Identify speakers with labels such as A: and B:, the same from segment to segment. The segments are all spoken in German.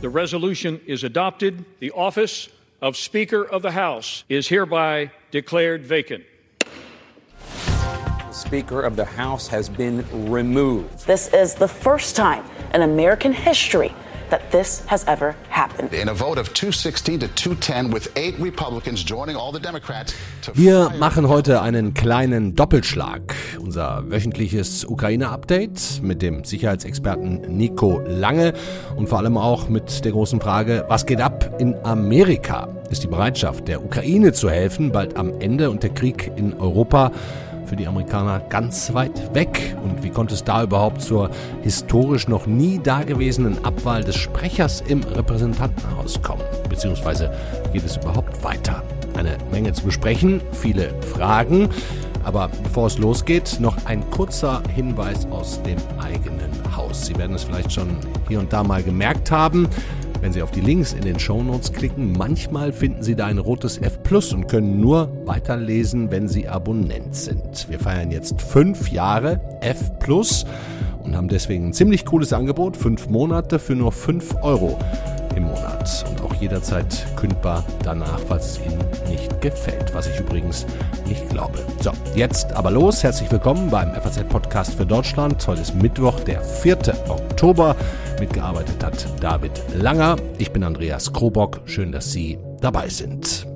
A: The resolution is adopted. The office of Speaker of the House is hereby declared vacant.
B: The Speaker of the House has been removed.
C: This is the first time in American history that this has ever happened.
D: In a vote of 216 to 210 with eight Republicans joining all the Democrats to
E: Wir machen heute einen kleinen Doppelschlag. Unser wöchentliches Ukraine-Update mit dem Sicherheitsexperten Nico Lange und vor allem auch mit der großen Frage, was geht ab in Amerika? Ist die Bereitschaft der Ukraine zu helfen bald am Ende und der Krieg in Europa für die Amerikaner ganz weit weg. Und wie konnte es da überhaupt zur historisch noch nie dagewesenen Abwahl des Sprechers im Repräsentantenhaus kommen? Beziehungsweise geht es überhaupt weiter? Eine Menge zu besprechen, viele Fragen. Aber bevor es losgeht, noch ein kurzer Hinweis aus dem eigenen Haus. Sie werden es vielleicht schon hier und da mal gemerkt haben. Wenn Sie auf die Links in den Shownotes klicken, manchmal finden Sie da ein rotes F Plus und können nur weiterlesen, wenn Sie Abonnent sind. Wir feiern jetzt fünf Jahre F Plus und haben deswegen ein ziemlich cooles Angebot. Fünf Monate für nur fünf Euro im Monat und auch jederzeit kündbar danach, falls es Ihnen nicht gefällt, was ich übrigens nicht glaube. So, jetzt aber los. Herzlich willkommen beim FAZ Podcast für Deutschland. Heute ist Mittwoch, der 4. Oktober. Mitgearbeitet hat David Langer. Ich bin Andreas Krobock. Schön, dass Sie dabei sind.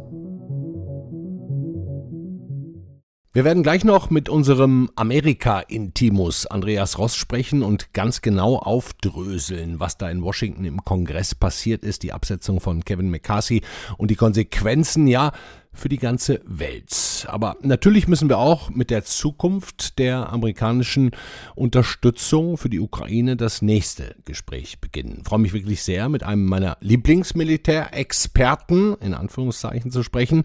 E: Wir werden gleich noch mit unserem Amerika-Intimus Andreas Ross sprechen und ganz genau aufdröseln, was da in Washington im Kongress passiert ist, die Absetzung von Kevin McCarthy und die Konsequenzen, ja, für die ganze Welt. Aber natürlich müssen wir auch mit der Zukunft der amerikanischen Unterstützung für die Ukraine das nächste Gespräch beginnen. Ich freue mich wirklich sehr, mit einem meiner Lieblingsmilitärexperten in Anführungszeichen zu sprechen.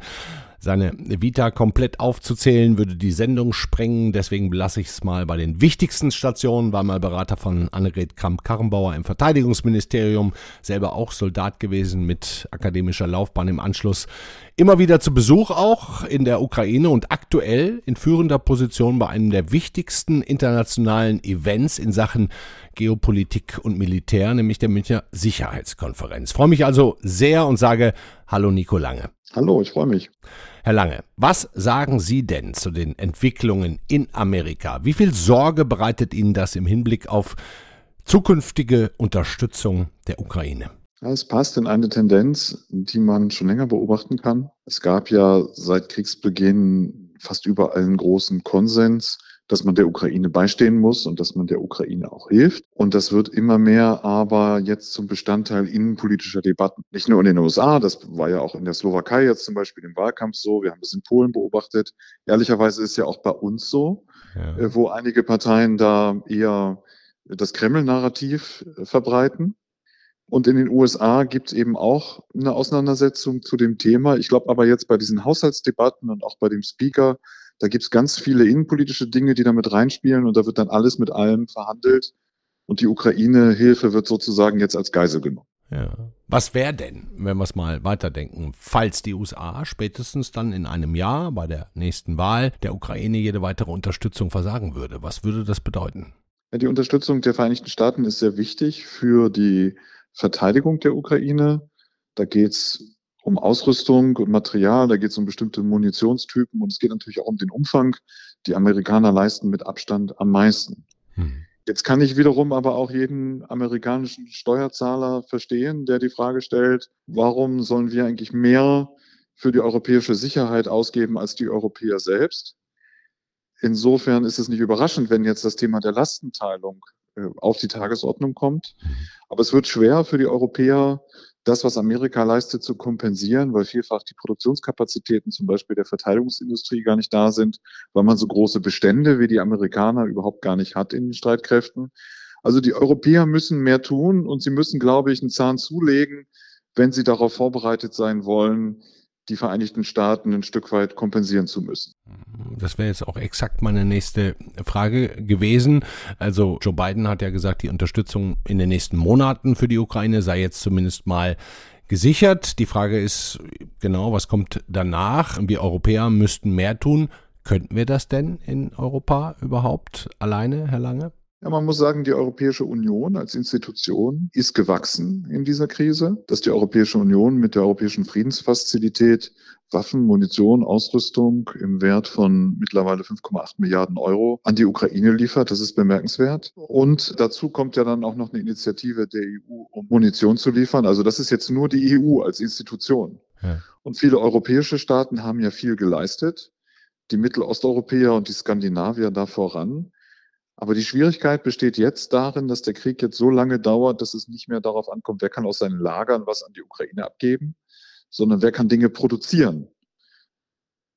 E: Seine Vita komplett aufzuzählen, würde die Sendung sprengen. Deswegen belasse ich es mal bei den wichtigsten Stationen. War mal Berater von Annegret Kramp-Karrenbauer im Verteidigungsministerium. Selber auch Soldat gewesen mit akademischer Laufbahn im Anschluss. Immer wieder zu Besuch auch in der Ukraine und aktuell in führender Position bei einem der wichtigsten internationalen Events in Sachen Geopolitik und Militär, nämlich der Münchner Sicherheitskonferenz. freue mich also sehr und sage Hallo Nico Lange.
F: Hallo, ich freue mich.
E: Herr Lange, was sagen Sie denn zu den Entwicklungen in Amerika? Wie viel Sorge bereitet Ihnen das im Hinblick auf zukünftige Unterstützung der Ukraine?
F: Es passt in eine Tendenz, die man schon länger beobachten kann. Es gab ja seit Kriegsbeginn fast überall einen großen Konsens, dass man der Ukraine beistehen muss und dass man der Ukraine auch hilft. Und das wird immer mehr aber jetzt zum Bestandteil innenpolitischer Debatten. Nicht nur in den USA, das war ja auch in der Slowakei jetzt zum Beispiel im Wahlkampf so, wir haben das in Polen beobachtet. Ehrlicherweise ist ja auch bei uns so, ja. Äh, wo einige Parteien da eher das Kreml-Narrativ äh, verbreiten. Und in den USA gibt es eben auch eine Auseinandersetzung zu dem Thema. Ich glaube aber jetzt bei diesen Haushaltsdebatten und auch bei dem Speaker, da gibt es ganz viele innenpolitische Dinge, die damit reinspielen und da wird dann alles mit allem verhandelt. Und die Ukraine-Hilfe wird sozusagen jetzt als Geisel genommen.
E: Ja. Was wäre denn, wenn wir es mal weiterdenken, falls die USA spätestens dann in einem Jahr bei der nächsten Wahl der Ukraine jede weitere Unterstützung versagen würde? Was würde das bedeuten?
F: Ja, die Unterstützung der Vereinigten Staaten ist sehr wichtig für die Verteidigung der Ukraine. Da geht es um Ausrüstung und Material, da geht es um bestimmte Munitionstypen und es geht natürlich auch um den Umfang. Die Amerikaner leisten mit Abstand am meisten. Hm. Jetzt kann ich wiederum aber auch jeden amerikanischen Steuerzahler verstehen, der die Frage stellt, warum sollen wir eigentlich mehr für die europäische Sicherheit ausgeben als die Europäer selbst? Insofern ist es nicht überraschend, wenn jetzt das Thema der Lastenteilung auf die Tagesordnung kommt. Aber es wird schwer für die Europäer, das, was Amerika leistet, zu kompensieren, weil vielfach die Produktionskapazitäten zum Beispiel der Verteidigungsindustrie gar nicht da sind, weil man so große Bestände wie die Amerikaner überhaupt gar nicht hat in den Streitkräften. Also die Europäer müssen mehr tun und sie müssen, glaube ich, einen Zahn zulegen, wenn sie darauf vorbereitet sein wollen, die Vereinigten Staaten ein Stück weit kompensieren zu müssen.
E: Das wäre jetzt auch exakt meine nächste Frage gewesen. Also Joe Biden hat ja gesagt, die Unterstützung in den nächsten Monaten für die Ukraine sei jetzt zumindest mal gesichert. Die Frage ist genau, was kommt danach? Wir Europäer müssten mehr tun. Könnten wir das denn in Europa überhaupt alleine, Herr Lange?
F: Ja, man muss sagen, die Europäische Union als Institution ist gewachsen in dieser Krise, dass die Europäische Union mit der Europäischen Friedensfazilität Waffen, Munition, Ausrüstung im Wert von mittlerweile 5,8 Milliarden Euro an die Ukraine liefert. Das ist bemerkenswert. Und dazu kommt ja dann auch noch eine Initiative der EU, um Munition zu liefern. Also das ist jetzt nur die EU als Institution. Ja. Und viele europäische Staaten haben ja viel geleistet. Die Mittelosteuropäer und die Skandinavier da voran. Aber die Schwierigkeit besteht jetzt darin, dass der Krieg jetzt so lange dauert, dass es nicht mehr darauf ankommt, wer kann aus seinen Lagern was an die Ukraine abgeben, sondern wer kann Dinge produzieren.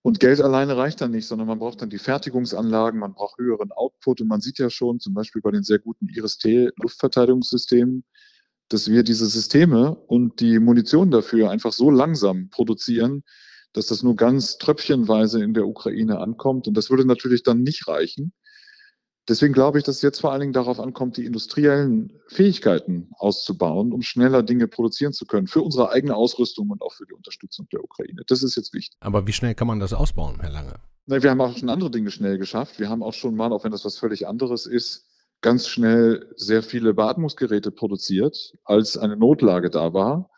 F: Und Geld alleine reicht dann nicht, sondern man braucht dann die Fertigungsanlagen, man braucht höheren Output. Und man sieht ja schon, zum Beispiel bei den sehr guten IRIS-T-Luftverteidigungssystemen, dass wir diese Systeme und die Munition dafür einfach so langsam produzieren, dass das nur ganz tröpfchenweise in der Ukraine ankommt. Und das würde natürlich dann nicht reichen. Deswegen glaube ich, dass es jetzt vor allen Dingen darauf ankommt, die industriellen Fähigkeiten auszubauen, um schneller Dinge produzieren zu können für unsere eigene Ausrüstung und auch für die Unterstützung der Ukraine. Das ist jetzt wichtig.
E: Aber wie schnell kann man das ausbauen, Herr Lange?
F: Na, wir haben auch schon andere Dinge schnell geschafft. Wir haben auch schon mal, auch wenn das was völlig anderes ist, ganz schnell sehr viele Beatmungsgeräte produziert, als eine Notlage da war.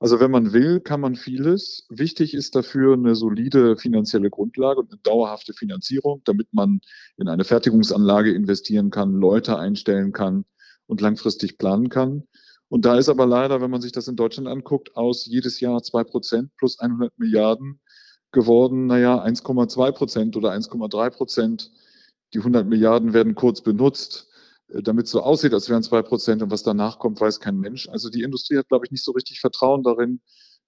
F: Also wenn man will, kann man vieles. Wichtig ist dafür eine solide finanzielle Grundlage und eine dauerhafte Finanzierung, damit man in eine Fertigungsanlage investieren kann, Leute einstellen kann und langfristig planen kann. Und da ist aber leider, wenn man sich das in Deutschland anguckt, aus jedes Jahr zwei Prozent plus 100 Milliarden geworden, naja, 1,2 Prozent oder 1,3 Prozent. Die 100 Milliarden werden kurz benutzt. Äh, damit so aussieht, als wären zwei Prozent und was danach kommt, weiß kein Mensch. Also die Industrie hat, glaube ich, nicht so richtig Vertrauen darin,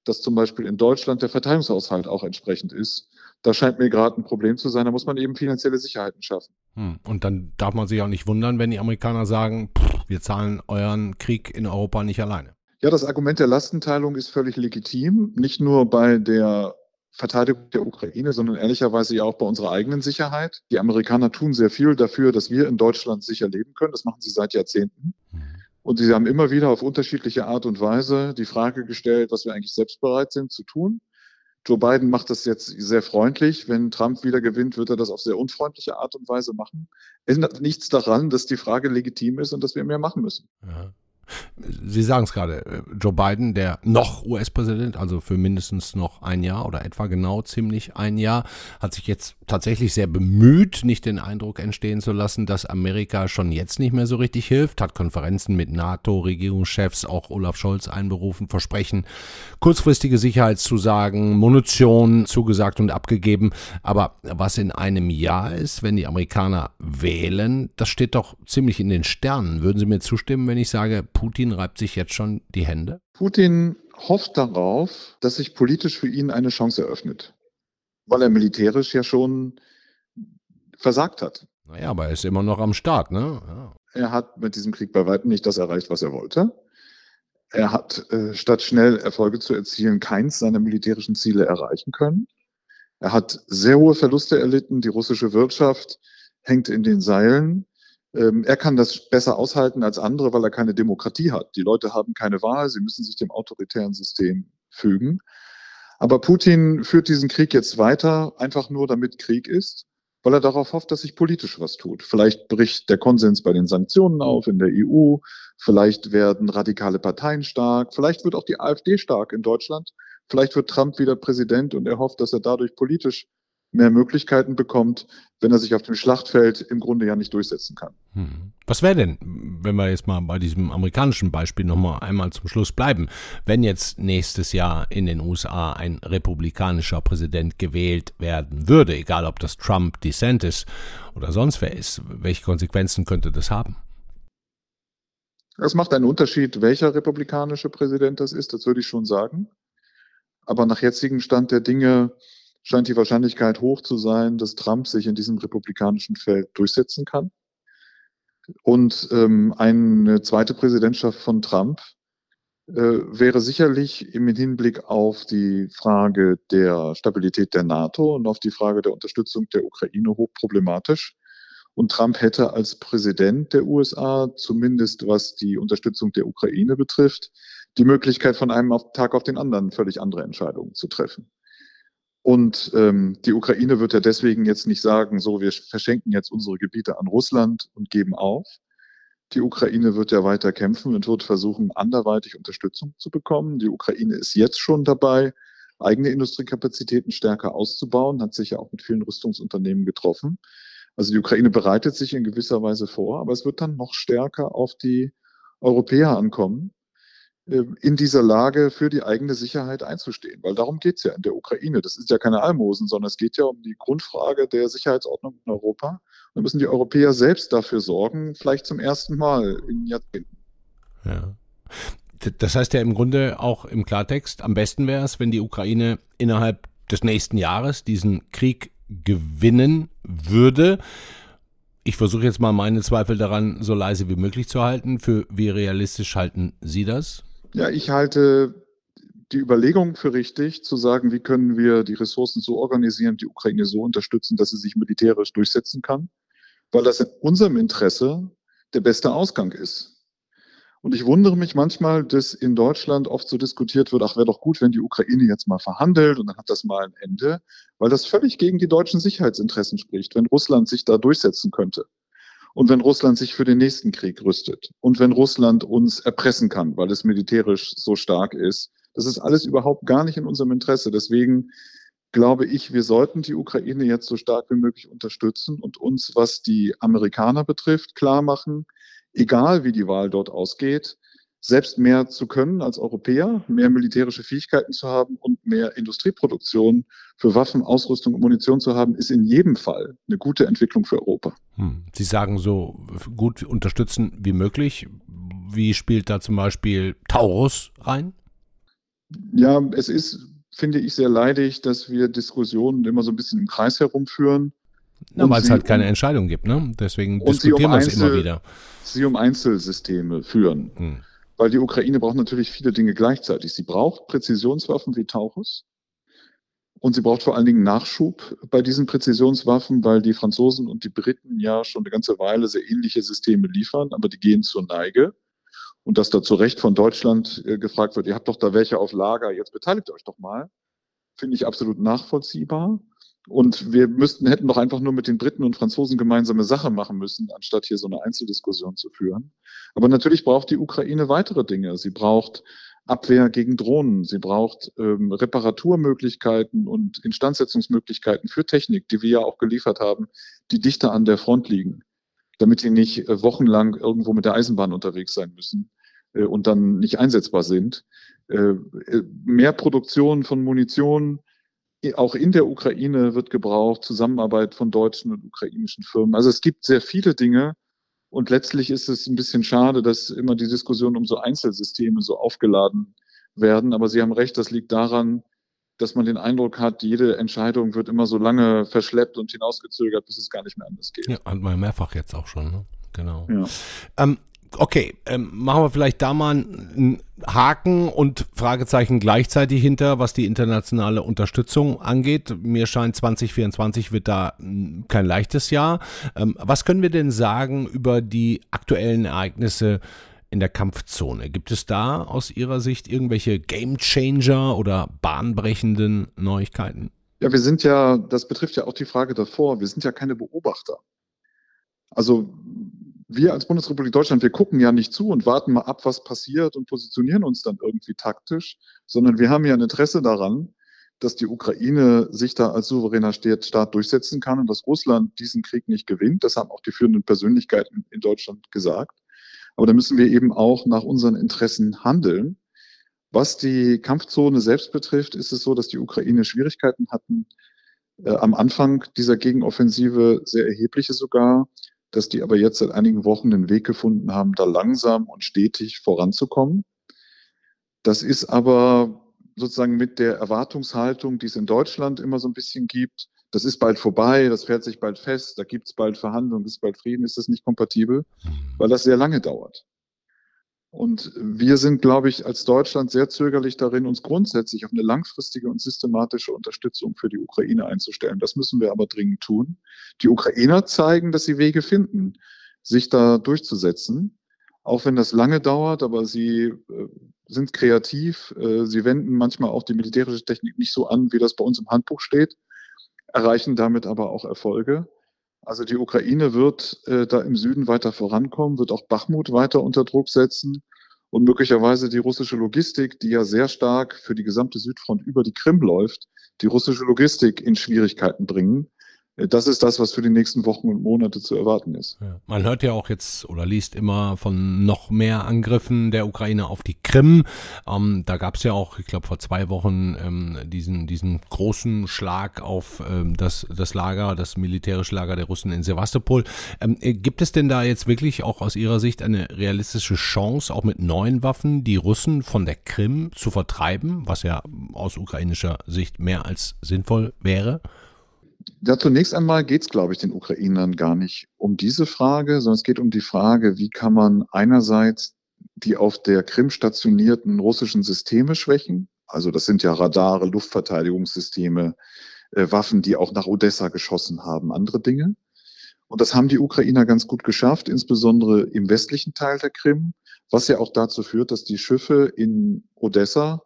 F: dass zum Beispiel in Deutschland der Verteidigungshaushalt auch entsprechend ist. Da scheint mir gerade ein Problem zu sein. Da muss man eben finanzielle Sicherheiten schaffen.
E: Hm. Und dann darf man sich auch nicht wundern, wenn die Amerikaner sagen, pff, wir zahlen euren Krieg in Europa nicht alleine.
F: Ja, das Argument der Lastenteilung ist völlig legitim. Nicht nur bei der Verteidigung der Ukraine, sondern ehrlicherweise ja auch bei unserer eigenen Sicherheit. Die Amerikaner tun sehr viel dafür, dass wir in Deutschland sicher leben können. Das machen sie seit Jahrzehnten. Mhm. Und sie haben immer wieder auf unterschiedliche Art und Weise die Frage gestellt, was wir eigentlich selbst bereit sind zu tun. Joe Biden macht das jetzt sehr freundlich. Wenn Trump wieder gewinnt, wird er das auf sehr unfreundliche Art und Weise machen. Ändert nichts daran, dass die Frage legitim ist und dass wir mehr machen müssen. Ja.
E: Sie sagen es gerade, äh, Joe Biden, der noch US-Präsident, also für mindestens noch ein Jahr oder etwa genau ziemlich ein Jahr, hat sich jetzt tatsächlich sehr bemüht, nicht den Eindruck entstehen zu lassen, dass Amerika schon jetzt nicht mehr so richtig hilft, hat Konferenzen mit NATO-Regierungschefs, auch Olaf Scholz einberufen, versprechen, kurzfristige Sicherheitszusagen, Munition zugesagt und abgegeben. Aber was in einem Jahr ist, wenn die Amerikaner wählen, das steht doch ziemlich in den Sternen. Würden Sie mir zustimmen, wenn ich sage, Putin reibt sich jetzt schon die Hände?
F: Putin hofft darauf, dass sich politisch für ihn eine Chance eröffnet, weil er militärisch ja schon versagt hat.
E: Naja, aber er ist immer noch am Start, ne? Ja.
F: Er hat mit diesem Krieg bei weitem nicht das erreicht, was er wollte. Er hat, äh, statt schnell Erfolge zu erzielen, keins seiner militärischen Ziele erreichen können. Er hat sehr hohe Verluste erlitten. Die russische Wirtschaft hängt in den Seilen. Ähm, er kann das besser aushalten als andere, weil er keine Demokratie hat. Die Leute haben keine Wahl, sie müssen sich dem autoritären System fügen. Aber Putin führt diesen Krieg jetzt weiter, einfach nur damit Krieg ist, weil er darauf hofft, dass sich politisch was tut. Vielleicht bricht der Konsens bei den Sanktionen auf in der EU, vielleicht werden radikale Parteien stark, vielleicht wird auch die AfD stark in Deutschland, vielleicht wird Trump wieder Präsident und er hofft, dass er dadurch politisch mehr Möglichkeiten bekommt, wenn er sich auf dem Schlachtfeld im Grunde ja nicht durchsetzen kann.
E: Hm. Was wäre denn, wenn wir jetzt mal bei diesem amerikanischen Beispiel nochmal einmal zum Schluss bleiben, wenn jetzt nächstes Jahr in den USA ein republikanischer Präsident gewählt werden würde, egal ob das Trump, DeSantis oder sonst wer ist, welche Konsequenzen könnte das haben?
F: Es macht einen Unterschied, welcher republikanische Präsident das ist, das würde ich schon sagen. Aber nach jetzigem Stand der Dinge scheint die Wahrscheinlichkeit hoch zu sein, dass Trump sich in diesem republikanischen Feld durchsetzen kann. Und ähm, eine zweite Präsidentschaft von Trump äh, wäre sicherlich im Hinblick auf die Frage der Stabilität der NATO und auf die Frage der Unterstützung der Ukraine hochproblematisch. Und Trump hätte als Präsident der USA, zumindest was die Unterstützung der Ukraine betrifft, die Möglichkeit, von einem Tag auf den anderen völlig andere Entscheidungen zu treffen. Und ähm, die Ukraine wird ja deswegen jetzt nicht sagen, so, wir verschenken jetzt unsere Gebiete an Russland und geben auf, Die Ukraine wird ja weiter kämpfen und wird versuchen, anderweitig Unterstützung zu bekommen. Die Ukraine ist jetzt schon dabei, eigene Industriekapazitäten stärker auszubauen, hat sich ja auch mit vielen Rüstungsunternehmen getroffen. Also die Ukraine bereitet sich in gewisser Weise vor, aber es wird dann noch stärker auf die Europäer ankommen, in dieser Lage für die eigene Sicherheit einzustehen. Weil darum geht es ja in der Ukraine. Das ist ja keine Almosen, sondern es geht ja um die Grundfrage der Sicherheitsordnung in Europa. Und da müssen die Europäer selbst dafür sorgen, vielleicht zum ersten Mal in Jahrzehnten.
E: Ja. Das heißt ja im Grunde auch im Klartext, am besten wäre es, wenn die Ukraine innerhalb des nächsten Jahres diesen Krieg gewinnen würde. Ich versuche jetzt mal meine Zweifel daran so leise wie möglich zu halten. Für wie realistisch halten Sie das?
F: Ja, ich halte die Überlegung für richtig, zu sagen, wie können wir die Ressourcen so organisieren, die Ukraine so unterstützen, dass sie sich militärisch durchsetzen kann, weil das in unserem Interesse der beste Ausgang ist. Und ich wundere mich manchmal, dass in Deutschland oft so diskutiert wird, ach, wäre doch gut, wenn die Ukraine jetzt mal verhandelt und dann hat das mal ein Ende, weil das völlig gegen die deutschen Sicherheitsinteressen spricht, wenn Russland sich da durchsetzen könnte. Und wenn Russland sich für den nächsten Krieg rüstet und wenn Russland uns erpressen kann, weil es militärisch so stark ist, das ist alles überhaupt gar nicht in unserem Interesse. Deswegen glaube ich, wir sollten die Ukraine jetzt so stark wie möglich unterstützen und uns, was die Amerikaner betrifft, klar machen, egal wie die Wahl dort ausgeht, selbst mehr zu können als Europäer, mehr militärische Fähigkeiten zu haben und mehr Industrieproduktion für Waffen, Ausrüstung und Munition zu haben, ist in jedem Fall eine gute Entwicklung für Europa.
E: Hm. Sie sagen so gut unterstützen wie möglich. Wie spielt da zum Beispiel Taurus rein?
F: Ja, es ist, finde ich, sehr leidig, dass wir Diskussionen immer so ein bisschen im Kreis herumführen.
E: Na, weil es halt keine Entscheidung gibt, ne? Deswegen diskutieren um wir es immer wieder.
F: Sie um Einzelsysteme führen. Hm. Weil die Ukraine braucht natürlich viele Dinge gleichzeitig. Sie braucht Präzisionswaffen wie Taurus. Und sie braucht vor allen Dingen Nachschub bei diesen Präzisionswaffen, weil die Franzosen und die Briten ja schon eine ganze Weile sehr ähnliche Systeme liefern, aber die gehen zur Neige. Und dass da zu Recht von Deutschland äh, gefragt wird, ihr habt doch da welche auf Lager, jetzt beteiligt euch doch mal, finde ich absolut nachvollziehbar. Und wir müssten, hätten doch einfach nur mit den Briten und Franzosen gemeinsame Sache machen müssen, anstatt hier so eine Einzeldiskussion zu führen. Aber natürlich braucht die Ukraine weitere Dinge. Sie braucht Abwehr gegen Drohnen. Sie braucht ähm, Reparaturmöglichkeiten und Instandsetzungsmöglichkeiten für Technik, die wir ja auch geliefert haben, die dichter an der Front liegen, damit die nicht äh, wochenlang irgendwo mit der Eisenbahn unterwegs sein müssen äh, und dann nicht einsetzbar sind. Äh, äh mehr Produktion von Munition, auch in der Ukraine wird gebraucht, Zusammenarbeit von deutschen und ukrainischen Firmen. Also es gibt sehr viele Dinge. Und letztlich ist es ein bisschen schade, dass immer die Diskussion um so Einzelsysteme so aufgeladen werden. Aber Sie haben recht, das liegt daran, dass man den Eindruck hat, jede Entscheidung wird immer so lange verschleppt und hinausgezögert, bis es gar nicht mehr anders geht.
E: Ja, hat man mehrfach jetzt auch schon, ne? Genau. Ja. Ähm, okay, ähm, machen wir vielleicht da mal einen Haken und Fragezeichen gleichzeitig hinter, was die internationale Unterstützung angeht. Mir scheint 2024 wird da hm, kein leichtes Jahr. Ähm, was können wir denn sagen über die aktuellen Ereignisse in der Kampfzone? Gibt es da aus Ihrer Sicht irgendwelche Gamechanger oder bahnbrechenden Neuigkeiten?
F: Ja, wir sind ja, das betrifft ja auch die Frage davor, wir sind ja keine Beobachter. Also wir als Bundesrepublik Deutschland, wir gucken ja nicht zu und warten mal ab, was passiert und positionieren uns dann irgendwie taktisch, sondern wir haben ja ein Interesse daran, dass die Ukraine sich da als souveräner Staat durchsetzen kann und dass Russland diesen Krieg nicht gewinnt. Das haben auch die führenden Persönlichkeiten in Deutschland gesagt. Aber da müssen wir eben auch nach unseren Interessen handeln. Was die Kampfzone selbst betrifft, ist es so, dass die Ukraine Schwierigkeiten hatten, äh, am Anfang dieser Gegenoffensive sehr erhebliche sogar, dass die aber jetzt seit einigen Wochen den Weg gefunden haben, da langsam und stetig voranzukommen. Das ist aber sozusagen mit der Erwartungshaltung, die es in Deutschland immer so ein bisschen gibt, das ist bald vorbei, das fährt sich bald fest, da gibt es bald Verhandlungen, ist bald Frieden, ist das nicht kompatibel, mhm. weil das sehr lange dauert. Und wir sind, glaube ich, als Deutschland sehr zögerlich darin, uns grundsätzlich auf eine langfristige und systematische Unterstützung für die Ukraine einzustellen. Das müssen wir aber dringend tun. Die Ukrainer zeigen, dass sie Wege finden, sich da durchzusetzen. Auch wenn das lange dauert, aber sie äh, sind kreativ. Äh, sie wenden manchmal auch die militärische Technik nicht so an, wie das bei uns im Handbuch steht, erreichen damit aber auch Erfolge. Also die Ukraine wird äh, da im Süden weiter vorankommen, wird auch Bachmut weiter unter Druck setzen und möglicherweise die russische Logistik, die ja sehr stark für die gesamte Südfront über die Krim läuft, die russische Logistik in Schwierigkeiten bringen. Das ist das, was für die nächsten Wochen und Monate zu erwarten ist.
E: Ja. Man hört ja auch jetzt oder liest immer von noch mehr Angriffen der Ukraine auf die Krim. Ähm, da gab es ja auch, ich glaube, vor zwei Wochen ähm, diesen, diesen großen Schlag auf ähm, das, das Lager, das militärische Lager der Russen in Sevastopol. Ähm, äh, gibt es denn da jetzt wirklich auch aus Ihrer Sicht eine realistische Chance, auch mit neuen Waffen die Russen von der Krim zu vertreiben, was ja aus ukrainischer Sicht mehr als sinnvoll wäre?
F: Ja, zunächst einmal geht es, glaube ich, den Ukrainern gar nicht um diese Frage, sondern es geht um die Frage, wie kann man einerseits die auf der Krim stationierten russischen Systeme schwächen. Also das sind ja Radare, Luftverteidigungssysteme, äh, Waffen, die auch nach Odessa geschossen haben, andere Dinge. Und das haben die Ukrainer ganz gut geschafft, insbesondere im westlichen Teil der Krim, was ja auch dazu führt, dass die Schiffe in Odessa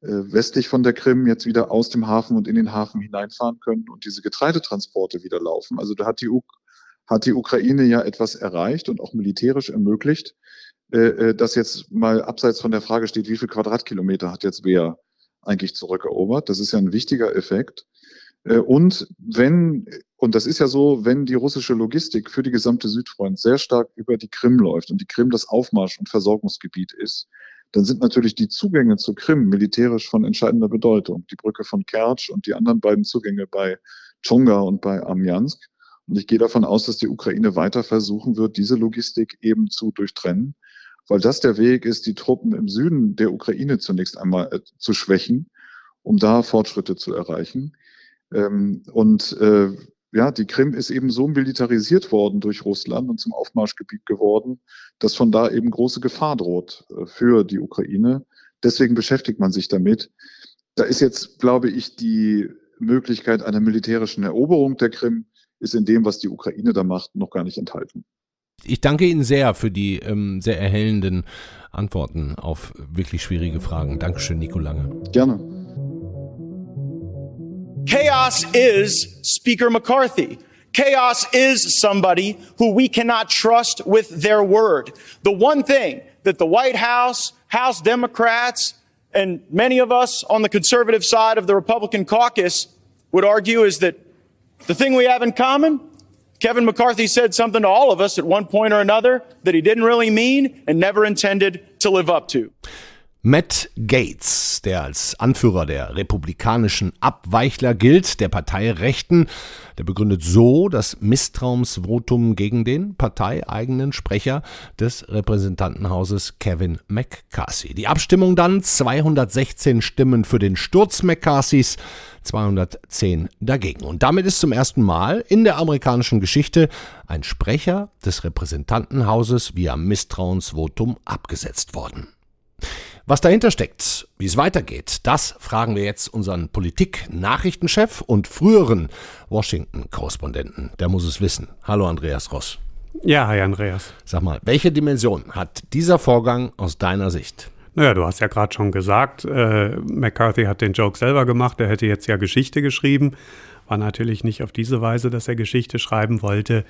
F: westlich von der Krim jetzt wieder aus dem Hafen und in den Hafen hineinfahren können und diese Getreidetransporte wieder laufen. Also da hat die, U hat die Ukraine ja etwas erreicht und auch militärisch ermöglicht, äh, äh, dass jetzt mal abseits von der Frage steht, wie viel Quadratkilometer hat jetzt wer eigentlich zurückerobert. Das ist ja ein wichtiger Effekt. Und wenn, und das ist ja so, wenn die russische Logistik für die gesamte Südfront sehr stark über die Krim läuft und die Krim das Aufmarsch- und Versorgungsgebiet ist, dann sind natürlich die Zugänge zur Krim militärisch von entscheidender Bedeutung. Die Brücke von Kertsch und die anderen beiden Zugänge bei Chonga und bei Amjansk. Und ich gehe davon aus, dass die Ukraine weiter versuchen wird, diese Logistik eben zu durchtrennen, weil das der Weg ist, die Truppen im Süden der Ukraine zunächst einmal äh, zu schwächen, um da Fortschritte zu erreichen. Ähm, und äh, ja, die Krim ist eben so militarisiert worden durch Russland und zum Aufmarschgebiet geworden, dass von da eben große Gefahr droht äh, für die Ukraine. Deswegen beschäftigt man sich damit. Da ist jetzt, glaube ich, die Möglichkeit einer militärischen Eroberung der Krim ist in dem, was die Ukraine da macht, noch gar nicht enthalten.
E: Ich danke Ihnen sehr für die ähm, sehr erhellenden Antworten auf wirklich schwierige Fragen. Dankeschön, Nico Lange.
F: Gerne.
G: Chaos is Speaker McCarthy. Chaos is somebody who we cannot trust with their word. The one thing that the White House, House Democrats, and many of us on the conservative side of the Republican caucus would argue is that the thing we have in common, Kevin McCarthy said something to all of us at one point or another that he didn't really mean and never intended to live up to.
E: Matt Gates, der als Anführer der republikanischen Abweichler gilt, der Partei Rechten, der begründet so das Misstrauensvotum gegen den parteieigenen Sprecher des Repräsentantenhauses Kevin McCarthy. Die Abstimmung dann 216 Stimmen für den Sturz McCarthys, 210 dagegen. Und damit ist zum ersten Mal in der amerikanischen Geschichte ein Sprecher des Repräsentantenhauses via Misstrauensvotum abgesetzt worden. Was dahinter steckt, wie es weitergeht, das fragen wir jetzt unseren Politik-Nachrichtenchef und früheren Washington-Korrespondenten. Der muss es wissen. Hallo Andreas Ross.
H: Ja, hi Andreas.
E: Sag mal, welche Dimension hat dieser Vorgang aus deiner Sicht?
H: Naja, du hast ja gerade schon gesagt, äh, McCarthy hat den Joke selber gemacht, er hätte jetzt ja Geschichte geschrieben. War natürlich nicht auf diese Weise, dass er Geschichte schreiben wollte.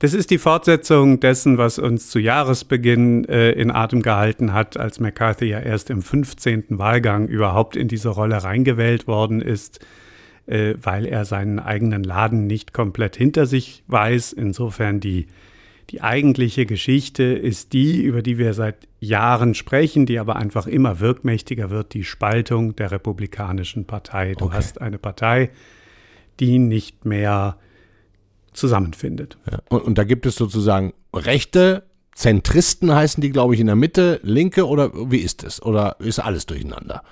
H: Das ist die Fortsetzung dessen, was uns zu Jahresbeginn äh, in Atem gehalten hat, als McCarthy ja erst im 15. Wahlgang überhaupt in diese Rolle reingewählt worden ist, äh, weil er seinen eigenen Laden nicht komplett hinter sich weiß. Insofern die, die eigentliche Geschichte ist die, über die wir seit Jahren sprechen, die aber einfach immer wirkmächtiger wird, die Spaltung der Republikanischen Partei. Du okay. hast eine Partei, die nicht mehr zusammenfindet.
E: Ja, und, und da gibt es sozusagen Rechte, Zentristen heißen die, glaube ich, in der Mitte, Linke oder wie ist es? Oder ist alles durcheinander?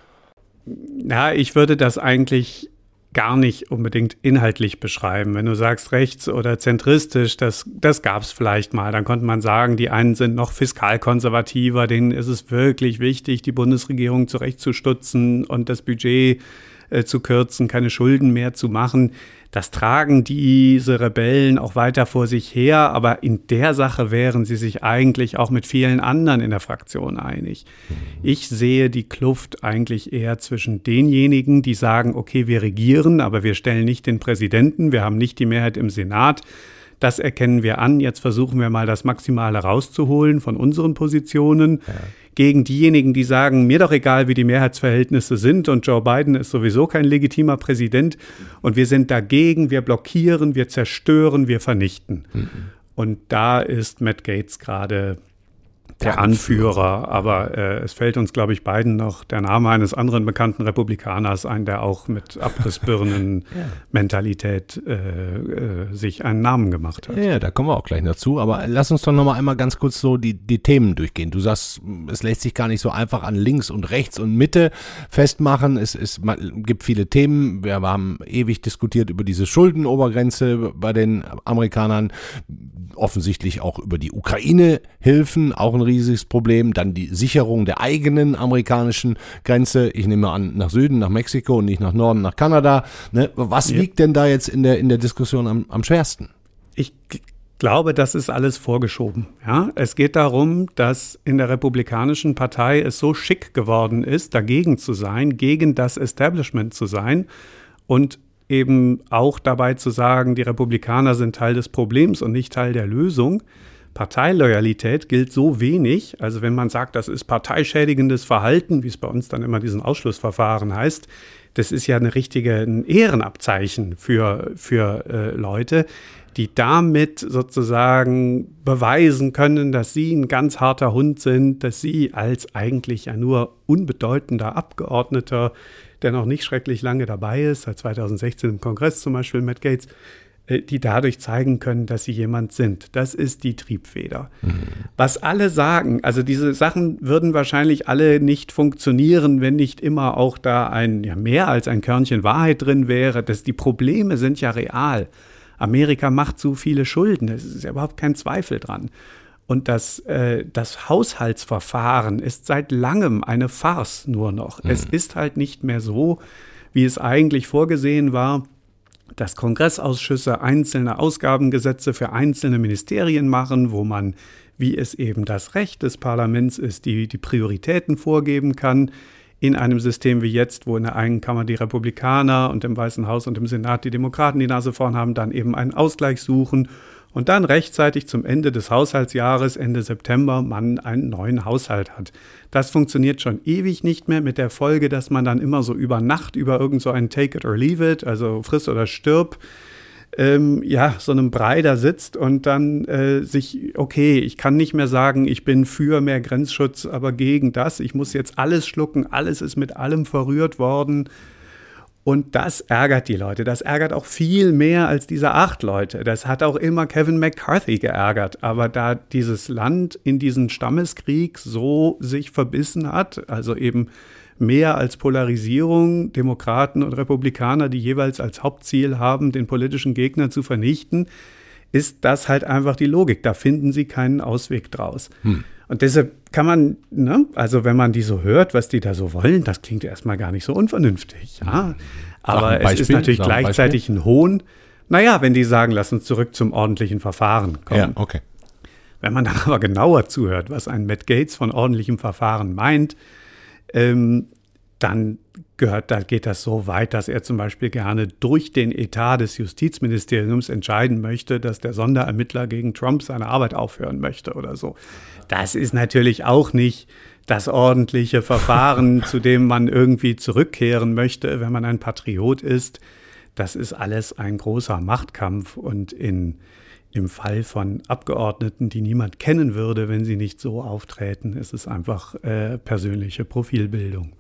H: Ja, ich würde das eigentlich gar nicht unbedingt inhaltlich beschreiben. Wenn du sagst rechts oder zentristisch, das, das gab es vielleicht mal. Dann konnte man sagen, die einen sind noch fiskalkonservativer, denen ist es wirklich wichtig, die Bundesregierung zurechtzustutzen und das Budget äh, zu kürzen, keine Schulden mehr zu machen. Das tragen diese Rebellen auch weiter vor sich her, aber in der Sache wären sie sich eigentlich auch mit vielen anderen in der Fraktion einig. Ich sehe die Kluft eigentlich eher zwischen denjenigen, die sagen, okay, wir regieren, aber wir stellen nicht den Präsidenten, wir haben nicht die Mehrheit im Senat. Das erkennen wir an. Jetzt versuchen wir mal das Maximale rauszuholen von unseren Positionen. Ja. Gegen diejenigen, die sagen, mir doch egal, wie die Mehrheitsverhältnisse sind und Joe Biden ist sowieso kein legitimer Präsident und wir sind dagegen, wir blockieren, wir zerstören, wir vernichten. Mhm. Und da ist Matt Gates gerade der Anführer, aber äh, es fällt uns, glaube ich, beiden noch der Name eines anderen bekannten Republikaners ein, der auch mit Abrissbirnen-Mentalität ja. äh, äh, sich einen Namen gemacht hat.
E: Ja, da kommen wir auch gleich dazu. Aber lass uns doch noch mal einmal ganz kurz so die, die Themen durchgehen. Du sagst, es lässt sich gar nicht so einfach an links und rechts und Mitte festmachen. Es, es gibt viele Themen. Wir haben ewig diskutiert über diese Schuldenobergrenze bei den Amerikanern offensichtlich auch über die Ukraine-Hilfen, auch ein riesiges Problem. Dann die Sicherung der eigenen amerikanischen Grenze. Ich nehme an, nach Süden, nach Mexiko und nicht nach Norden, nach Kanada. Ne? Was ja. wiegt denn da jetzt in der, in der Diskussion am, am schwersten?
H: Ich glaube, das ist alles vorgeschoben. Ja? Es geht darum, dass in der Republikanischen Partei es so schick geworden ist, dagegen zu sein, gegen das Establishment zu sein und eben auch dabei zu sagen, die Republikaner sind Teil des Problems und nicht Teil der Lösung. Parteiloyalität gilt so wenig. Also wenn man sagt, das ist parteischädigendes Verhalten, wie es bei uns dann immer diesen Ausschlussverfahren heißt, das ist ja eine richtige ein Ehrenabzeichen für, für äh, Leute, die damit sozusagen beweisen können, dass sie ein ganz harter Hund sind, dass sie als eigentlich ja nur unbedeutender Abgeordneter der noch nicht schrecklich lange dabei ist, seit 2016 im Kongress zum Beispiel, Matt Gates, die dadurch zeigen können, dass sie jemand sind. Das ist die Triebfeder. Mhm. Was alle sagen, also diese Sachen würden wahrscheinlich alle nicht funktionieren, wenn nicht immer auch da ein, ja, mehr als ein Körnchen Wahrheit drin wäre. Dass die Probleme sind ja real. Amerika macht zu viele Schulden. Es ist ja überhaupt kein Zweifel dran. Und das, äh, das Haushaltsverfahren ist seit langem eine Farce nur noch. Mhm. Es ist halt nicht mehr so, wie es eigentlich vorgesehen war, dass Kongressausschüsse einzelne Ausgabengesetze für einzelne Ministerien machen, wo man, wie es eben das Recht des Parlaments ist, die, die Prioritäten vorgeben kann. In einem System wie jetzt, wo in der einen Kammer die Republikaner und im Weißen Haus und im Senat die Demokraten die Nase vorn haben, dann eben einen Ausgleich suchen und dann rechtzeitig zum Ende des Haushaltsjahres, Ende September, man einen neuen Haushalt hat. Das funktioniert schon ewig nicht mehr mit der Folge, dass man dann immer so über Nacht über irgend so ein Take it or leave it, also friss oder stirb, ähm, ja, so einem Brei sitzt und dann äh, sich, okay, ich kann nicht mehr sagen, ich bin für mehr Grenzschutz, aber gegen das. Ich muss jetzt alles schlucken, alles ist mit allem verrührt worden. Und das ärgert die Leute. Das ärgert auch viel mehr als diese acht Leute. Das hat auch immer Kevin McCarthy geärgert. Aber da dieses Land in diesen Stammeskrieg so sich verbissen hat, also eben mehr als Polarisierung, Demokraten und Republikaner, die jeweils als Hauptziel haben, den politischen Gegner zu vernichten, ist das halt einfach die Logik. Da finden sie keinen Ausweg draus. Hm. Und deshalb kann man, ne, also wenn man die so hört, was die da so wollen, das klingt erstmal gar nicht so unvernünftig. Ja. Aber es ist natürlich gleichzeitig ein, ein Hohn. Naja, wenn die sagen, lass uns zurück zum ordentlichen Verfahren kommen. Ja,
E: okay.
H: Wenn man dann aber genauer zuhört, was ein Matt Gates von ordentlichem Verfahren meint, ähm, dann gehört, da geht das so weit, dass er zum Beispiel gerne durch den Etat des Justizministeriums entscheiden möchte, dass der Sonderermittler gegen Trump seine Arbeit aufhören möchte oder so. Das ist natürlich auch nicht das ordentliche Verfahren, zu dem man irgendwie zurückkehren möchte, wenn man ein Patriot ist. Das ist alles ein großer Machtkampf und in im Fall von Abgeordneten, die niemand kennen würde, wenn sie nicht so auftreten, ist es einfach äh, persönliche Profilbildung.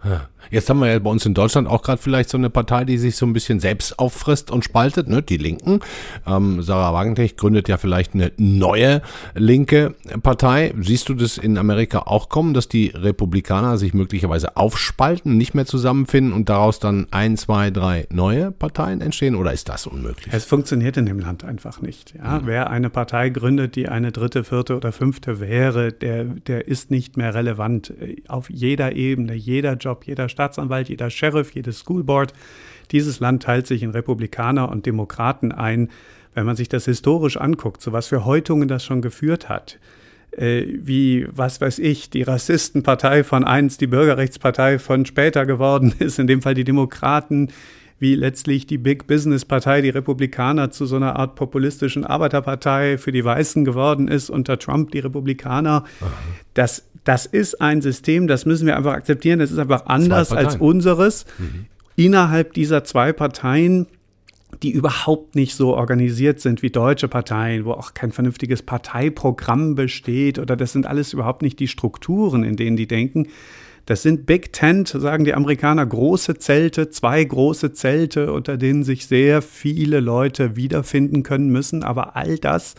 E: Jetzt haben wir ja bei uns in Deutschland auch gerade vielleicht so eine Partei, die sich so ein bisschen selbst auffrisst und spaltet, ne? die Linken. Ähm, Sarah Wagenknecht gründet ja vielleicht eine neue linke Partei. Siehst du das in Amerika auch kommen, dass die Republikaner sich möglicherweise aufspalten, nicht mehr zusammenfinden und daraus dann ein, zwei, drei neue Parteien entstehen oder ist das unmöglich?
H: Es funktioniert in dem Land einfach nicht. Ja? Mhm. Wer eine Partei gründet, die eine dritte, vierte oder fünfte wäre, der, der ist nicht mehr relevant. Auf jeder Ebene, jeder Job, jeder Staatsanwalt, jeder Sheriff, jedes Schoolboard. Dieses Land teilt sich in Republikaner und Demokraten ein. Wenn man sich das historisch anguckt, zu was für Häutungen das schon geführt hat, äh, wie, was weiß ich, die Rassistenpartei von einst die Bürgerrechtspartei von später geworden ist, in dem Fall die Demokraten, wie letztlich die Big Business Partei, die Republikaner, zu so einer Art populistischen Arbeiterpartei für die Weißen geworden ist, unter Trump die Republikaner. Das, das ist ein System, das müssen wir einfach akzeptieren. Das ist einfach anders als unseres. Mhm. Innerhalb dieser zwei Parteien die überhaupt nicht so organisiert sind wie deutsche Parteien, wo auch kein vernünftiges Parteiprogramm besteht oder das sind alles überhaupt nicht die Strukturen, in denen die denken, das sind Big Tent, sagen die Amerikaner, große Zelte, zwei große Zelte, unter denen sich sehr viele Leute wiederfinden können müssen. Aber all das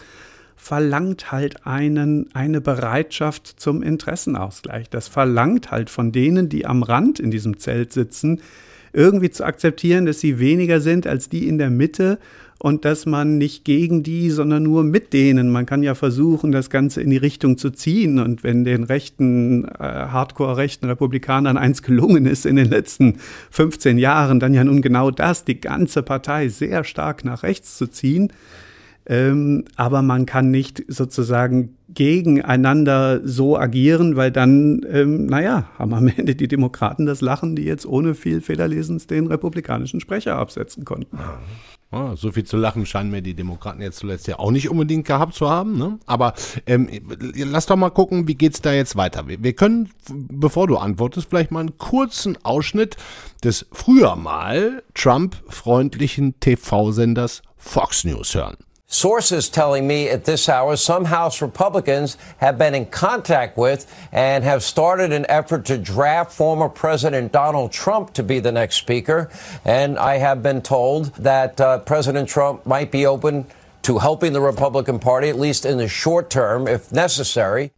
H: verlangt halt einen, eine Bereitschaft zum Interessenausgleich. Das verlangt halt von denen, die am Rand in diesem Zelt sitzen, irgendwie zu akzeptieren, dass sie weniger sind als die in der Mitte und dass man nicht gegen die, sondern nur mit denen. Man kann ja versuchen, das Ganze in die Richtung zu ziehen. Und wenn den rechten, äh, hardcore-rechten Republikanern eins gelungen ist in den letzten 15 Jahren, dann ja nun genau das, die ganze Partei sehr stark nach rechts zu ziehen. Ähm, aber man kann nicht sozusagen gegeneinander so agieren, weil dann, ähm, naja, haben am Ende die Demokraten das Lachen, die jetzt ohne viel Federlesens den republikanischen Sprecher absetzen konnten.
E: Oh, so viel zu lachen scheinen mir die Demokraten jetzt zuletzt ja auch nicht unbedingt gehabt zu haben. Ne? Aber ähm, lass doch mal gucken, wie geht's da jetzt weiter. Wir, wir können, bevor du antwortest, vielleicht mal einen kurzen Ausschnitt des früher mal Trump-freundlichen TV-Senders Fox News hören.
I: Sources telling me at this hour some House Republicans have been in contact with and have started an effort to draft former President Donald Trump to be the next speaker. And I have been told that uh, President Trump might be open to helping the Republican Party, at least in the short term, if necessary.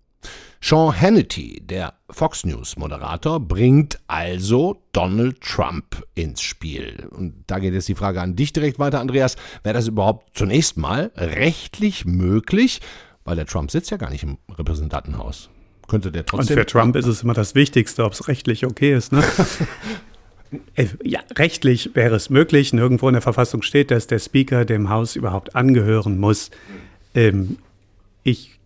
E: Sean Hannity, der Fox News Moderator, bringt also Donald Trump ins Spiel. Und da geht jetzt die Frage an dich direkt weiter, Andreas. Wäre das überhaupt zunächst mal rechtlich möglich? Weil der Trump sitzt ja gar nicht im Repräsentantenhaus. Könnte der trotzdem.
H: Und für Trump ist es immer das Wichtigste, ob es rechtlich okay ist. Ne? Äh, ja, rechtlich wäre es möglich. Nirgendwo in der Verfassung steht, dass der Speaker dem Haus überhaupt angehören muss. Ähm, ich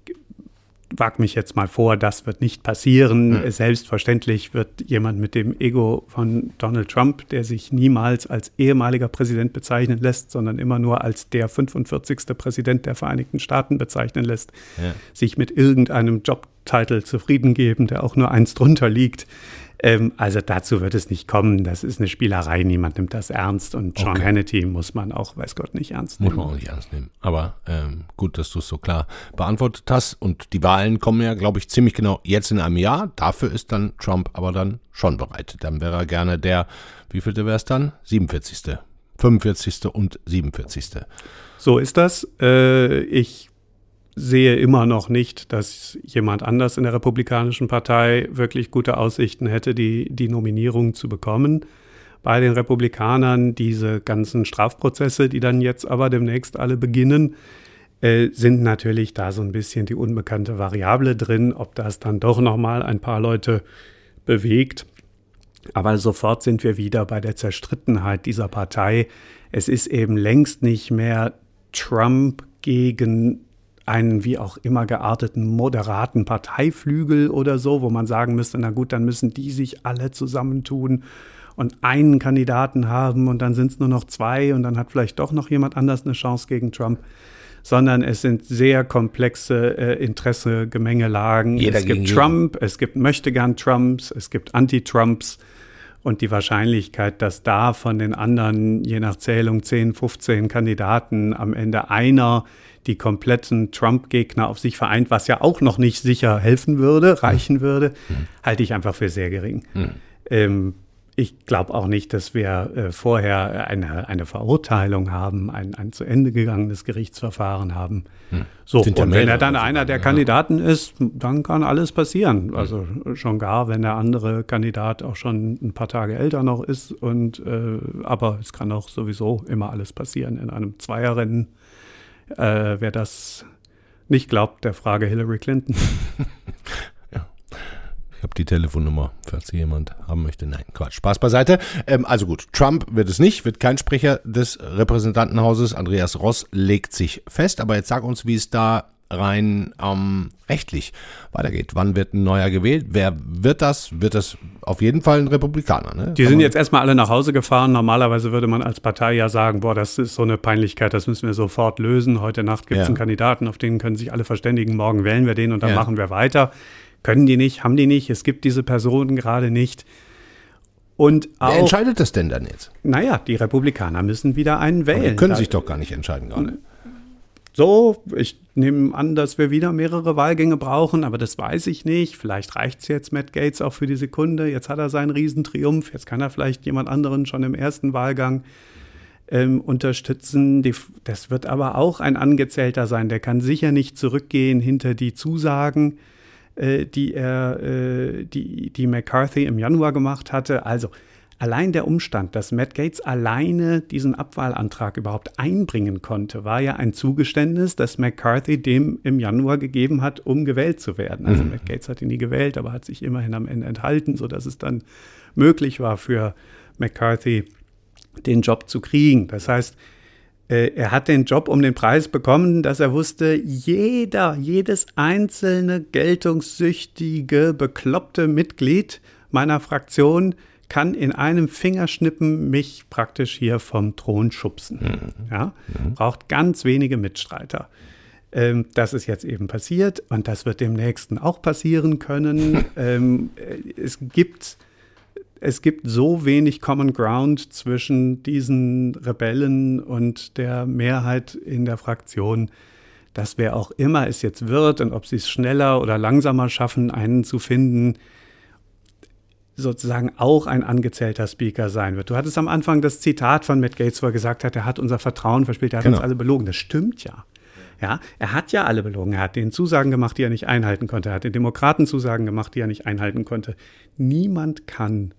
H: wage mich jetzt mal vor, das wird nicht passieren. Mhm. Selbstverständlich wird jemand mit dem Ego von Donald Trump, der sich niemals als ehemaliger Präsident bezeichnen lässt, sondern immer nur als der 45. Präsident der Vereinigten Staaten bezeichnen lässt, ja. sich mit irgendeinem Jobtitel zufrieden geben, der auch nur eins drunter liegt. Ähm, also dazu wird es nicht kommen. Das ist eine Spielerei. Niemand nimmt das ernst. Und John okay. Hannity muss man auch, weiß Gott, nicht ernst nehmen.
E: Muss man auch nicht ernst nehmen. Aber ähm, gut, dass du es so klar beantwortet hast. Und die Wahlen kommen ja, glaube ich, ziemlich genau jetzt in einem Jahr. Dafür ist dann Trump aber dann schon bereit. Dann wäre er gerne der, wie vielte wäre es dann? 47. 45. und 47.
H: So ist das. Äh, ich sehe immer noch nicht, dass jemand anders in der Republikanischen Partei wirklich gute Aussichten hätte, die, die Nominierung zu bekommen. Bei den Republikanern diese ganzen Strafprozesse, die dann jetzt aber demnächst alle beginnen, äh, sind natürlich da so ein bisschen die unbekannte Variable drin, ob das dann doch noch mal ein paar Leute bewegt. Aber sofort sind wir wieder bei der Zerstrittenheit dieser Partei. Es ist eben längst nicht mehr Trump gegen einen wie auch immer gearteten moderaten Parteiflügel oder so, wo man sagen müsste, na gut, dann müssen die sich alle zusammentun und einen Kandidaten haben und dann sind es nur noch zwei und dann hat vielleicht doch noch jemand anders eine Chance gegen Trump sondern es sind sehr komplexe äh, Interesse-Gemengelagen. Es gibt Trump, jeden. es gibt Möchtegern-Trumps, es gibt Anti-Trumps und die Wahrscheinlichkeit, dass da von den anderen, je nach Zählung 10, 15 Kandidaten am Ende einer die kompletten Trump-Gegner auf sich vereint, was ja auch noch nicht sicher helfen würde, reichen würde, mhm. halte ich einfach für sehr gering. Mhm. Ähm, ich glaube auch nicht, dass wir äh, vorher eine, eine Verurteilung haben, ein, ein zu Ende gegangenes Gerichtsverfahren haben. Hm. So, und wenn er dann einer der ja. Kandidaten ist, dann kann alles passieren. Hm. Also schon gar, wenn der andere Kandidat auch schon ein paar Tage älter noch ist. Und äh, aber es kann auch sowieso immer alles passieren in einem Zweierrennen äh, wer das nicht glaubt, der frage Hillary Clinton.
E: habe die Telefonnummer, falls jemand haben möchte. Nein, Quatsch. Spaß beiseite. Ähm, also gut, Trump wird es nicht, wird kein Sprecher des Repräsentantenhauses. Andreas Ross legt sich fest. Aber jetzt sag uns, wie es da rein ähm, rechtlich weitergeht. Wann wird ein neuer gewählt? Wer wird das? Wird das auf jeden Fall ein Republikaner. Ne?
H: Die sind jetzt erstmal alle nach Hause gefahren. Normalerweise würde man als Partei ja sagen, boah, das ist so eine Peinlichkeit, das müssen wir sofort lösen. Heute Nacht gibt es ja. einen Kandidaten, auf den können sich alle verständigen. Morgen wählen wir den und dann ja. machen wir weiter. Können die nicht, haben die nicht. Es gibt diese Personen gerade nicht. Und auch,
E: Wer entscheidet das denn dann jetzt?
H: Naja, die Republikaner müssen wieder einen wählen. Aber die
E: können sich doch gar nicht entscheiden gerade.
H: So, ich nehme an, dass wir wieder mehrere Wahlgänge brauchen, aber das weiß ich nicht. Vielleicht reicht es jetzt Matt Gates auch für die Sekunde. Jetzt hat er seinen Riesentriumph. Jetzt kann er vielleicht jemand anderen schon im ersten Wahlgang ähm, unterstützen. Die, das wird aber auch ein Angezählter sein. Der kann sicher nicht zurückgehen hinter die Zusagen, äh, die er, äh, die, die McCarthy im Januar gemacht hatte. Also Allein der Umstand, dass Matt Gates alleine diesen Abwahlantrag überhaupt einbringen konnte, war ja ein Zugeständnis, das McCarthy dem im Januar gegeben hat, um gewählt zu werden. Also mhm. Matt Gates hat ihn nie gewählt, aber hat sich immerhin am Ende enthalten, sodass es dann möglich war für McCarthy, den Job zu kriegen. Das heißt, er hat den Job um den Preis bekommen, dass er wusste, jeder, jedes einzelne geltungssüchtige, bekloppte Mitglied meiner Fraktion kann in einem Fingerschnippen mich praktisch hier vom Thron schubsen. Mhm. Ja? Mhm. Braucht ganz wenige Mitstreiter. Ähm, das ist jetzt eben passiert und das wird dem nächsten auch passieren können. ähm, es gibt es gibt so wenig Common Ground zwischen diesen Rebellen und der Mehrheit in der Fraktion, dass wer auch immer es jetzt wird und ob sie es schneller oder langsamer schaffen, einen zu finden, sozusagen auch ein angezählter Speaker sein wird. Du hattest am Anfang das Zitat von Matt Gates, wo er gesagt hat, er hat unser Vertrauen verspielt, er hat genau. uns alle belogen. Das stimmt ja. Ja, er hat ja alle belogen. Er hat den Zusagen gemacht, die er nicht einhalten konnte. Er hat den Demokraten Zusagen gemacht, die er nicht einhalten konnte. Niemand kann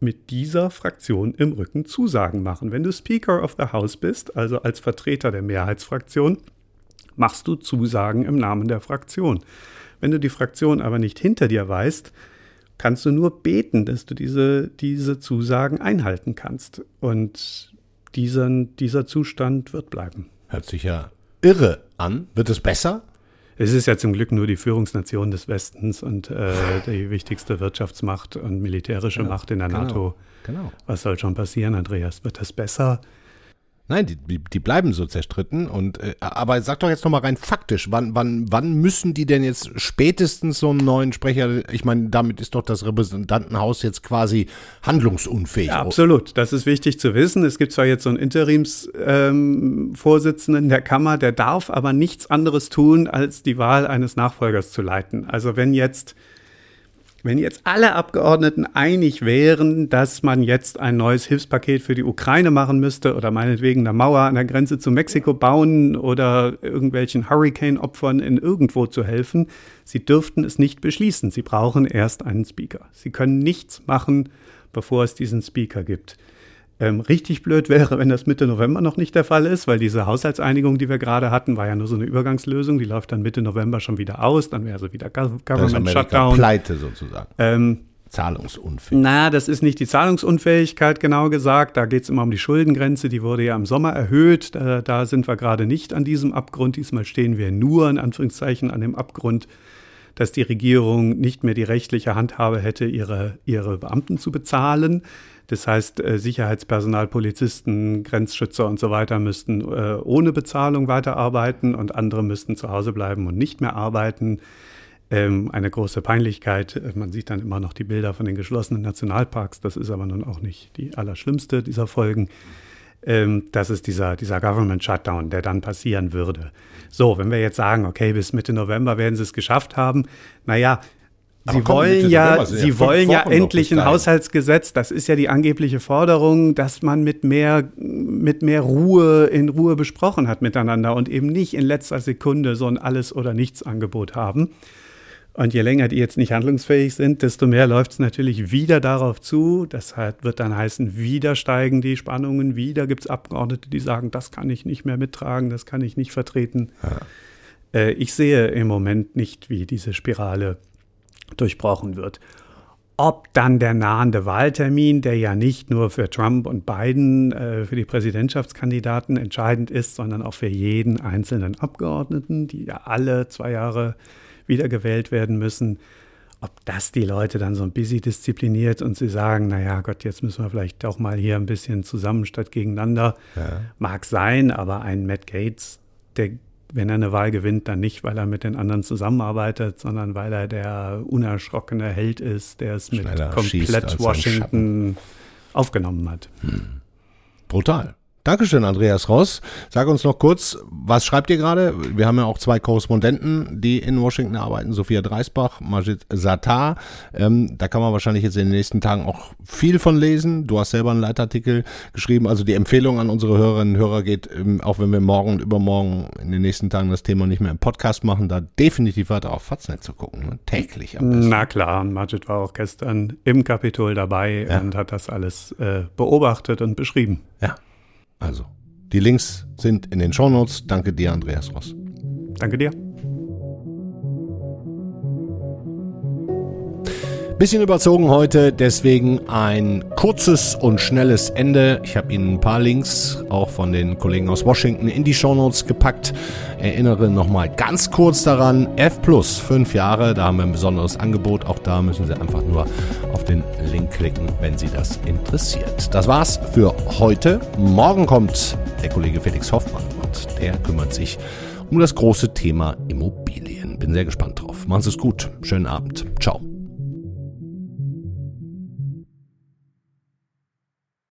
H: mit dieser Fraktion im Rücken Zusagen machen. Wenn du Speaker of the House bist, also als Vertreter der Mehrheitsfraktion, machst du Zusagen im Namen der Fraktion. Wenn du die Fraktion aber nicht hinter dir weißt, kannst du nur beten, dass du diese, diese Zusagen einhalten kannst. Und diesen, dieser Zustand wird bleiben.
E: Hört sich ja irre an. Wird es besser?
H: Es ist ja zum Glück nur die Führungsnation des Westens und äh, die wichtigste Wirtschaftsmacht und militärische ja, Macht in der genau, NATO. Genau. Was soll schon passieren, Andreas? Wird das besser?
E: Nein, die, die bleiben so zerstritten. Und äh, aber sag doch jetzt noch mal rein faktisch, wann, wann, wann müssen die denn jetzt spätestens so einen neuen Sprecher? Ich meine, damit ist doch das Repräsentantenhaus jetzt quasi handlungsunfähig.
H: Ja, absolut. Das ist wichtig zu wissen. Es gibt zwar jetzt so einen Interimsvorsitzenden ähm, der Kammer, der darf aber nichts anderes tun, als die Wahl eines Nachfolgers zu leiten. Also wenn jetzt wenn jetzt alle Abgeordneten einig wären, dass man jetzt ein neues Hilfspaket für die Ukraine machen müsste oder meinetwegen eine Mauer an der Grenze zu Mexiko bauen oder irgendwelchen Hurricane-Opfern in irgendwo zu helfen, sie dürften es nicht beschließen. Sie brauchen erst einen Speaker. Sie können nichts machen, bevor es diesen Speaker gibt. Ähm, richtig blöd wäre, wenn das Mitte November noch nicht der Fall ist, weil diese Haushaltseinigung, die wir gerade hatten, war ja nur so eine Übergangslösung. Die läuft dann Mitte November schon wieder aus. Dann wäre so wieder Government Shutdown.
E: Pleite sozusagen. Ähm, Zahlungsunfähigkeit.
H: Na, das ist nicht die Zahlungsunfähigkeit genau gesagt. Da geht es immer um die Schuldengrenze. Die wurde ja im Sommer erhöht. Da, da sind wir gerade nicht an diesem Abgrund. Diesmal stehen wir nur in Anführungszeichen an dem Abgrund, dass die Regierung nicht mehr die rechtliche Handhabe hätte, ihre, ihre Beamten zu bezahlen. Das heißt, äh, Sicherheitspersonal, Polizisten, Grenzschützer und so weiter müssten äh, ohne Bezahlung weiterarbeiten und andere müssten zu Hause bleiben und nicht mehr arbeiten. Ähm, eine große Peinlichkeit. Man sieht dann immer noch die Bilder von den geschlossenen Nationalparks. Das ist aber nun auch nicht die allerschlimmste dieser Folgen. Ähm, das ist dieser, dieser Government Shutdown, der dann passieren würde. So, wenn wir jetzt sagen, okay, bis Mitte November werden sie es geschafft haben, naja, Sie wollen ja, Sie ja wollen ja endlich ein Haushaltsgesetz. Das ist ja die angebliche Forderung, dass man mit mehr, mit mehr Ruhe in Ruhe besprochen hat miteinander und eben nicht in letzter Sekunde so ein Alles- oder Nichts-Angebot haben. Und je länger die jetzt nicht handlungsfähig sind, desto mehr läuft es natürlich wieder darauf zu. Das wird dann heißen, wieder steigen die Spannungen, wieder gibt es Abgeordnete, die sagen, das kann ich nicht mehr mittragen, das kann ich nicht vertreten. Ja. Äh, ich sehe im Moment nicht, wie diese Spirale durchbrochen wird. Ob dann der nahende Wahltermin, der ja nicht nur für Trump und Biden, äh, für die Präsidentschaftskandidaten entscheidend ist, sondern auch für jeden einzelnen Abgeordneten, die ja alle zwei Jahre wiedergewählt werden müssen, ob das die Leute dann so ein bisschen diszipliniert und sie sagen, naja Gott, jetzt müssen wir vielleicht auch mal hier ein bisschen zusammen statt gegeneinander. Ja. Mag sein, aber ein Matt Gates, der, wenn er eine Wahl gewinnt, dann nicht, weil er mit den anderen zusammenarbeitet, sondern weil er der unerschrockene Held ist, der es mit komplett Washington aufgenommen hat. Hm.
E: Brutal. Dankeschön, Andreas Ross. Sag uns noch kurz, was schreibt ihr gerade? Wir haben ja auch zwei Korrespondenten, die in Washington arbeiten, Sophia Dreisbach, Majid Sattar. Ähm, da kann man wahrscheinlich jetzt in den nächsten Tagen auch viel von lesen. Du hast selber einen Leitartikel geschrieben. Also die Empfehlung an unsere Hörerinnen und Hörer geht, ähm, auch wenn wir morgen und übermorgen in den nächsten Tagen das Thema nicht mehr im Podcast machen, da definitiv weiter auf Faznet zu gucken. Ne? Täglich
H: am besten. Na klar, und Majid war auch gestern im Kapitol dabei ja. und hat das alles äh, beobachtet und beschrieben.
E: Ja. Also, die Links sind in den Shownotes. Danke dir, Andreas Ross.
H: Danke dir.
E: Bisschen überzogen heute, deswegen ein kurzes und schnelles Ende. Ich habe Ihnen ein paar Links auch von den Kollegen aus Washington in die Shownotes gepackt. Erinnere nochmal ganz kurz daran, F Plus, fünf Jahre, da haben wir ein besonderes Angebot. Auch da müssen Sie einfach nur auf den Link klicken, wenn Sie das interessiert. Das war's für heute. Morgen kommt der Kollege Felix Hoffmann und der kümmert sich um das große Thema Immobilien. Bin sehr gespannt drauf. Machen Sie es gut. Schönen Abend. Ciao.